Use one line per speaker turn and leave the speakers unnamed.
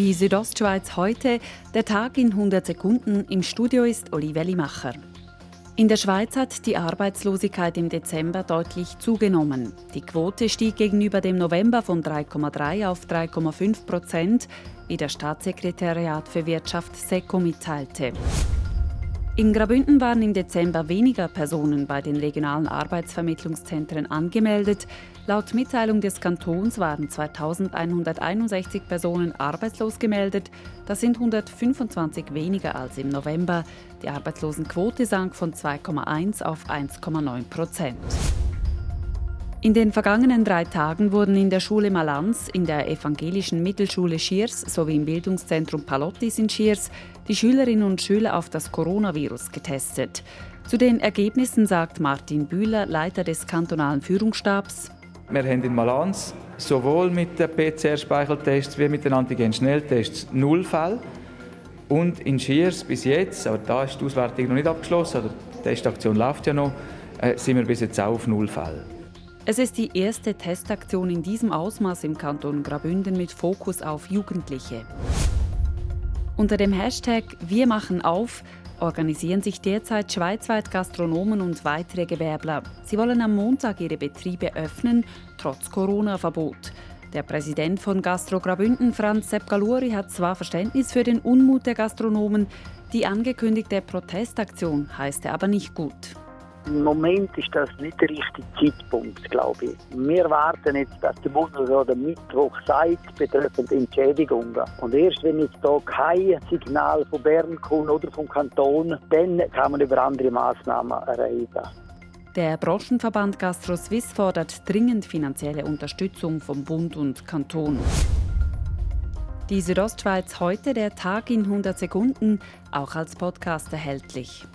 Die Südostschweiz heute, der Tag in 100 Sekunden. Im Studio ist Olivia Limacher. In der Schweiz hat die Arbeitslosigkeit im Dezember deutlich zugenommen. Die Quote stieg gegenüber dem November von 3,3 auf 3,5 Prozent, wie das Staatssekretariat für Wirtschaft SECO mitteilte. In Grabünden waren im Dezember weniger Personen bei den regionalen Arbeitsvermittlungszentren angemeldet. Laut Mitteilung des Kantons waren 2161 Personen arbeitslos gemeldet. Das sind 125 weniger als im November. Die Arbeitslosenquote sank von 2,1 auf 1,9 Prozent. In den vergangenen drei Tagen wurden in der Schule Malanz, in der evangelischen Mittelschule Schiers sowie im Bildungszentrum Palottis in Schiers die Schülerinnen und Schüler auf das Coronavirus getestet. Zu den Ergebnissen sagt Martin Bühler, Leiter des kantonalen Führungsstabs.
Wir haben in Malanz sowohl mit den PCR-Speicheltests wie mit den Antigen-Schnelltests null Fälle. Und in Schiers bis jetzt, aber da ist die Auswertung noch nicht abgeschlossen, oder die Testaktion läuft ja noch, äh, sind wir bis jetzt auch auf null Fälle.
Es ist die erste Testaktion in diesem Ausmaß im Kanton Grabünden mit Fokus auf Jugendliche. Unter dem Hashtag Wir machen auf organisieren sich derzeit schweizweit Gastronomen und weitere Gewerbler. Sie wollen am Montag ihre Betriebe öffnen, trotz Corona-Verbot. Der Präsident von Gastro Grabünden, Franz Sepp Galuri, hat zwar Verständnis für den Unmut der Gastronomen, die angekündigte Protestaktion heißt er aber nicht gut.
Im Moment ist das nicht der richtige Zeitpunkt, glaube ich. Wir warten jetzt, dass der Bundesrat am Mittwoch sagt, betreffend Entschädigungen. Und erst wenn jetzt hier kein Signal von Bern kommt oder vom Kanton, dann kann man über andere Massnahmen reden.
Der Branchenverband Gastro Suisse fordert dringend finanzielle Unterstützung vom Bund und Kanton. Die Südostschweiz heute, der Tag in 100 Sekunden, auch als Podcast erhältlich.